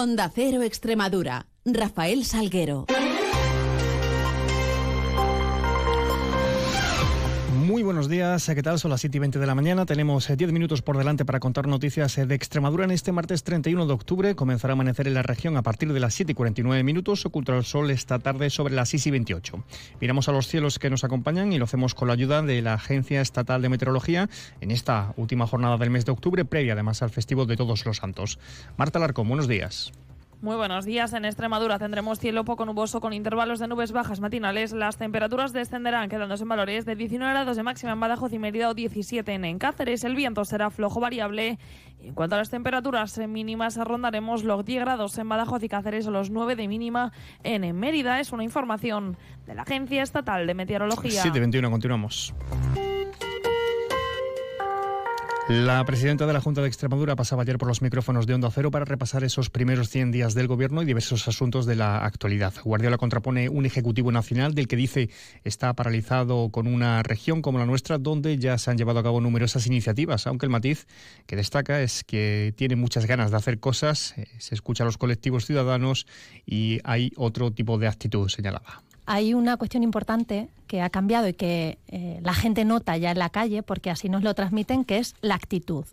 Onda Cero Extremadura. Rafael Salguero. Buenos días, ¿qué tal? Son las 7 y 20 de la mañana. Tenemos 10 eh, minutos por delante para contar noticias eh, de Extremadura en este martes 31 de octubre. Comenzará a amanecer en la región a partir de las 7 y 49 minutos. Oculta el sol esta tarde sobre las 6 y 28. Miramos a los cielos que nos acompañan y lo hacemos con la ayuda de la Agencia Estatal de Meteorología en esta última jornada del mes de octubre, previa además al festivo de Todos los Santos. Marta Larcón, buenos días. Muy buenos días. En Extremadura tendremos cielo poco nuboso con intervalos de nubes bajas matinales. Las temperaturas descenderán quedándose en valores de 19 grados de máxima en Badajoz y Mérida o 17 en Cáceres. El viento será flojo variable. en cuanto a las temperaturas mínimas, rondaremos los 10 grados en Badajoz y Cáceres o los 9 de mínima en Mérida. Es una información de la Agencia Estatal de Meteorología. 7.21, continuamos. La presidenta de la Junta de Extremadura pasaba ayer por los micrófonos de Onda Cero para repasar esos primeros 100 días del gobierno y diversos asuntos de la actualidad. Guardiola contrapone un Ejecutivo Nacional del que dice está paralizado con una región como la nuestra donde ya se han llevado a cabo numerosas iniciativas, aunque el matiz que destaca es que tiene muchas ganas de hacer cosas, eh, se escucha a los colectivos ciudadanos y hay otro tipo de actitud señalada hay una cuestión importante que ha cambiado y que eh, la gente nota ya en la calle, porque así nos lo transmiten, que es la actitud.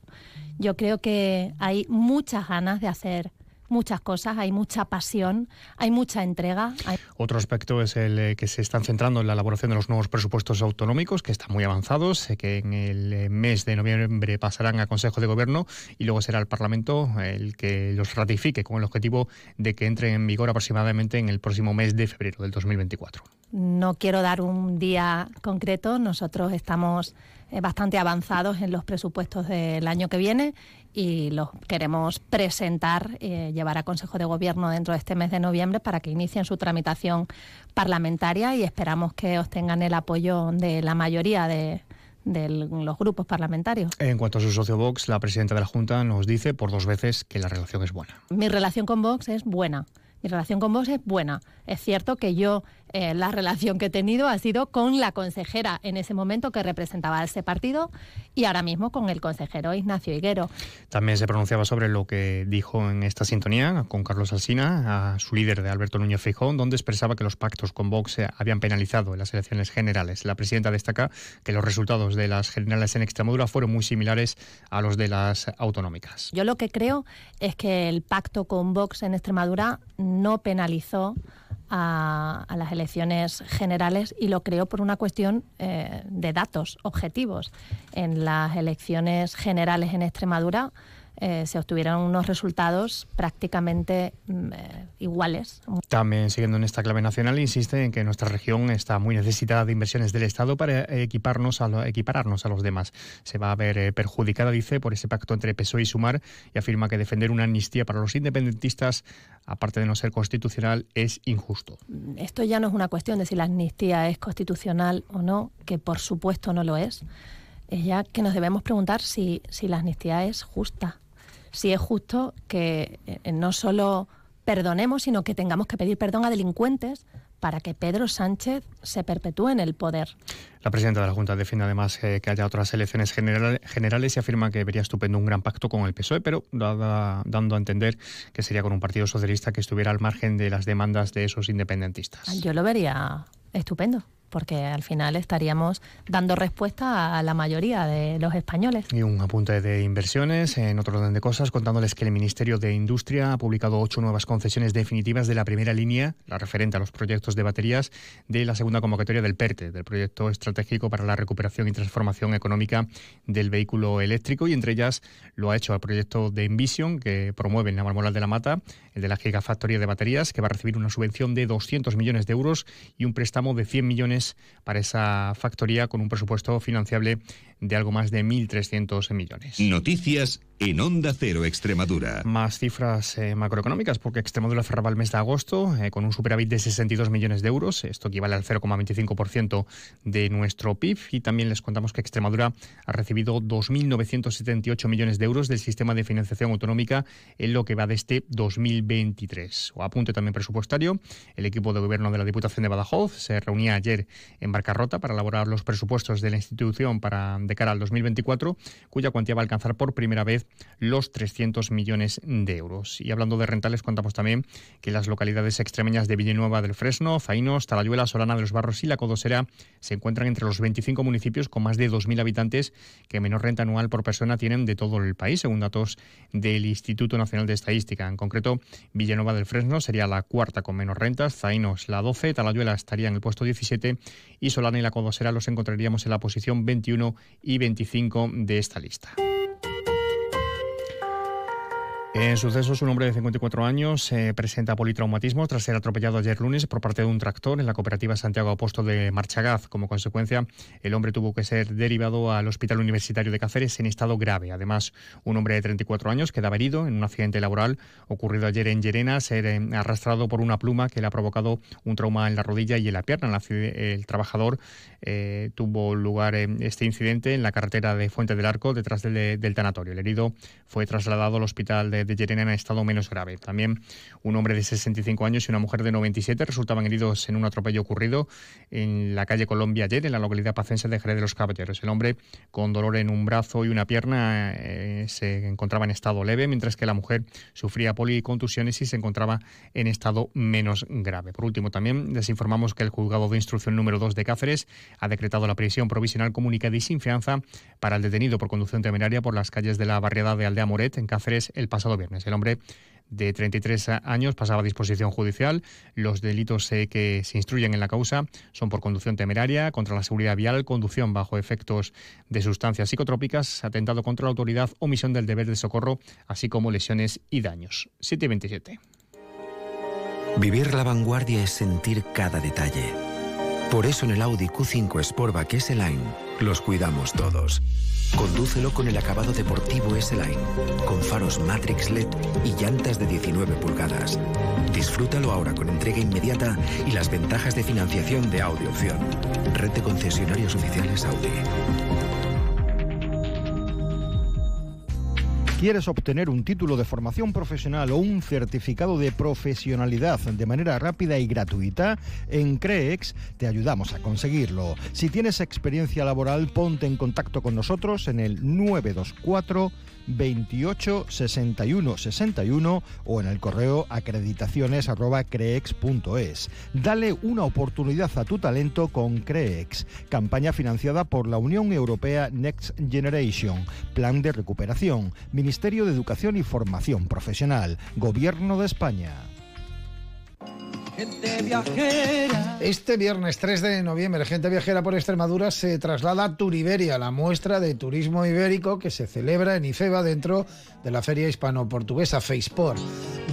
Yo creo que hay muchas ganas de hacer muchas cosas, hay mucha pasión, hay mucha entrega. Otro aspecto es el eh, que se están centrando en la elaboración de los nuevos presupuestos autonómicos, que están muy avanzados, que en el eh, mes de noviembre pasarán a Consejo de Gobierno y luego será el Parlamento el que los ratifique con el objetivo de que entren en vigor aproximadamente en el próximo mes de febrero del 2024. No quiero dar un día concreto, nosotros estamos eh, bastante avanzados en los presupuestos del año que viene y los queremos presentar, eh, llevar a Consejo de Gobierno dentro de este mes de noviembre para que inicien su tramitación parlamentaria y esperamos que obtengan el apoyo de la mayoría de, de los grupos parlamentarios. En cuanto a su socio Vox, la presidenta de la Junta nos dice por dos veces que la relación es buena. Mi relación con Vox es buena. Mi relación con Vox es buena. Es cierto que yo eh, la relación que he tenido ha sido con la consejera en ese momento que representaba a ese partido y ahora mismo con el consejero Ignacio Higuero. También se pronunciaba sobre lo que dijo en esta sintonía con Carlos Alsina, a su líder de Alberto Núñez Fijón, donde expresaba que los pactos con Vox habían penalizado en las elecciones generales. La presidenta destaca que los resultados de las generales en Extremadura fueron muy similares a los de las autonómicas. Yo lo que creo es que el pacto con Vox en Extremadura no penalizó a, las elecciones generales y lo creo por una cuestión eh, de datos objetivos. En las elecciones generales en Extremadura eh, se obtuvieron unos resultados prácticamente mm, eh, iguales. También, siguiendo en esta clave nacional, insiste en que nuestra región está muy necesitada de inversiones del Estado para equiparnos a equipararnos a los demás. Se va a ver eh, perjudicada, dice, por ese pacto entre PSOE y Sumar y afirma que defender una amnistía para los independentistas, aparte de no ser constitucional, es injusto. Esto ya no es una cuestión de si la amnistía es constitucional o no, que por supuesto no lo es. Es ya que nos debemos preguntar si, si la amnistía es justa si es justo que eh, no solo perdonemos, sino que tengamos que pedir perdón a delincuentes para que Pedro Sánchez se perpetúe en el poder. La presidenta de la Junta defiende además eh, que haya otras elecciones generales y afirma que vería estupendo un gran pacto con el PSOE, pero dando a entender que sería con un partido socialista que estuviera al margen de las demandas de esos independentistas. Yo lo vería estupendo porque al final estaríamos dando respuesta a la mayoría de los españoles. Y un apunte de inversiones en otro orden de cosas, contándoles que el Ministerio de Industria ha publicado ocho nuevas concesiones definitivas de la primera línea, la referente a los proyectos de baterías, de la segunda convocatoria del PERTE, del Proyecto Estratégico para la Recuperación y Transformación Económica del Vehículo Eléctrico, y entre ellas lo ha hecho el proyecto de Envision, que promueve en la Marmoral de la Mata, el de la Gigafactoría de Baterías, que va a recibir una subvención de 200 millones de euros y un préstamo de 100 millones para esa factoría con un presupuesto financiable de algo más de 1.300 millones. Noticias en Onda Cero Extremadura. Más cifras eh, macroeconómicas, porque Extremadura cerraba el mes de agosto eh, con un superávit de 62 millones de euros. Esto equivale al 0,25% de nuestro PIB. Y también les contamos que Extremadura ha recibido 2.978 millones de euros del sistema de financiación autonómica en lo que va de este 2023. O apunte también presupuestario. El equipo de gobierno de la Diputación de Badajoz se reunía ayer en Barcarrota para elaborar los presupuestos de la institución para de cara al 2024, cuya cuantía va a alcanzar por primera vez los 300 millones de euros. Y hablando de rentales, contamos también que las localidades extremeñas de Villanueva del Fresno, Zainos, Talayuela, Solana de los Barros y La Codosera se encuentran entre los 25 municipios con más de 2.000 habitantes que menor renta anual por persona tienen de todo el país, según datos del Instituto Nacional de Estadística. En concreto, Villanueva del Fresno sería la cuarta con menos rentas, Zainos la 12, Talayuela estaría en el puesto 17 y Solana y La Codosera los encontraríamos en la posición 21 y 25 de esta lista. En sucesos, un hombre de 54 años se presenta politraumatismo tras ser atropellado ayer lunes por parte de un tractor en la cooperativa Santiago Apóstol de Marchagaz. Como consecuencia, el hombre tuvo que ser derivado al Hospital Universitario de Cáceres en estado grave. Además, un hombre de 34 años quedaba herido en un accidente laboral ocurrido ayer en Llerena, ser eh, arrastrado por una pluma que le ha provocado un trauma en la rodilla y en la pierna. El trabajador eh, tuvo lugar este incidente en la carretera de Fuente del Arco, detrás del, del tanatorio. El herido fue trasladado al hospital de de Llerena en estado menos grave. También un hombre de 65 años y una mujer de 97 resultaban heridos en un atropello ocurrido en la calle Colombia ayer, en la localidad pacense de Jerez de los Caballeros. El hombre, con dolor en un brazo y una pierna, eh, se encontraba en estado leve, mientras que la mujer sufría policontusiones y se encontraba en estado menos grave. Por último, también les informamos que el juzgado de instrucción número 2 de Cáceres ha decretado la prisión provisional comunicada y sin fianza para el detenido por conducción temeraria por las calles de la barriada de Aldea Moret en Cáceres el pasado El hombre de 33 años pasaba a disposición judicial. Los delitos eh, que se instruyen en la causa son por conducción temeraria, contra la seguridad vial, conducción bajo efectos de sustancias psicotrópicas, atentado contra la autoridad, omisión del deber de socorro, así como lesiones y daños. 727. Vivir la vanguardia es sentir cada detalle. Por eso en el Audi Q5 Sportback S-Line los cuidamos todos. Condúcelo con el acabado deportivo S-Line, con faros Matrix LED y llantas de 19 pulgadas. Disfrútalo ahora con entrega inmediata y las ventajas de financiación de Audi Opción. Red de concesionarios oficiales Audi. ¿Quieres obtener un título de formación profesional o un certificado de profesionalidad de manera rápida y gratuita? En CREEX te ayudamos a conseguirlo. Si tienes experiencia laboral, ponte en contacto con nosotros en el 924 28 61 61 o en el correo acreditaciones@creex.es. Dale una oportunidad a tu talento con Creex, campaña financiada por la Unión Europea Next Generation, Plan de Recuperación, de Educación y Formación Profesional, Gobierno de España. Este viernes 3 de noviembre, Gente Viajera por Extremadura se traslada a Turiberia, la muestra de turismo ibérico que se celebra en Ifeba dentro de la feria hispano-portuguesa FacePort.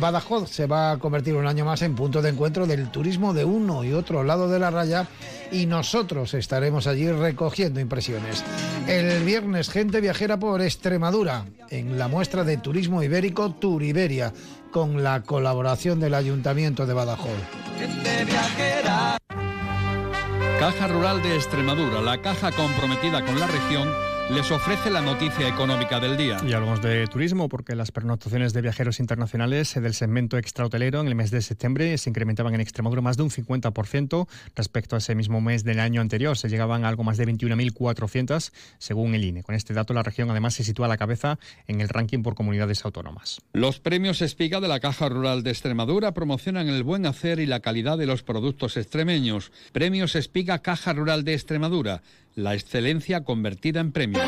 Badajoz se va a convertir un año más en punto de encuentro del turismo de uno y otro lado de la raya y nosotros estaremos allí recogiendo impresiones. El viernes, Gente Viajera por Extremadura, en la muestra de turismo ibérico Turiberia con la colaboración del Ayuntamiento de Badajoz. Caja Rural de Extremadura, la caja comprometida con la región les ofrece la noticia económica del día. Y hablamos de turismo porque las pernoctaciones de viajeros internacionales del segmento extrahotelero en el mes de septiembre se incrementaban en Extremadura más de un 50% respecto a ese mismo mes del año anterior. Se llegaban a algo más de 21.400 según el INE. Con este dato la región además se sitúa a la cabeza en el ranking por comunidades autónomas. Los premios Espiga de la Caja Rural de Extremadura promocionan el buen hacer y la calidad de los productos extremeños. Premios Espiga Caja Rural de Extremadura la excelencia convertida en premio.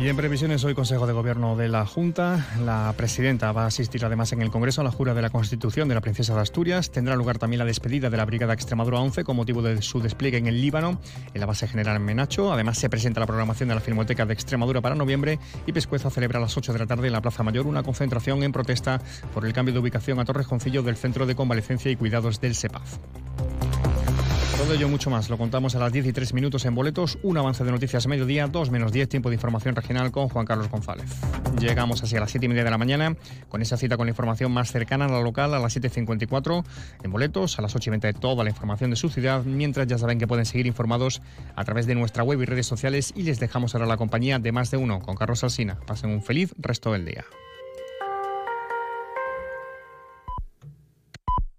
Y en previsiones, hoy Consejo de Gobierno de la Junta. La presidenta va a asistir además en el Congreso a la jura de la Constitución de la Princesa de Asturias. Tendrá lugar también la despedida de la Brigada Extremadura 11 con motivo de su despliegue en el Líbano, en la base general en Menacho. Además, se presenta la programación de la Filmoteca de Extremadura para noviembre y Pescueza celebra a las 8 de la tarde en la Plaza Mayor una concentración en protesta por el cambio de ubicación a Torres Concillo del Centro de Convalecencia y Cuidados del SEPAF. Todo ello mucho más lo contamos a las 10 y 3 minutos en boletos, un avance de noticias a mediodía, 2 menos 10, tiempo de información regional con Juan Carlos González. Llegamos así a las 7 y media de la mañana con esa cita con la información más cercana a la local a las 7.54 en boletos, a las 8 y 20 de toda la información de su ciudad, mientras ya saben que pueden seguir informados a través de nuestra web y redes sociales y les dejamos ahora la compañía de más de uno con Carlos Alsina. Pasen un feliz resto del día.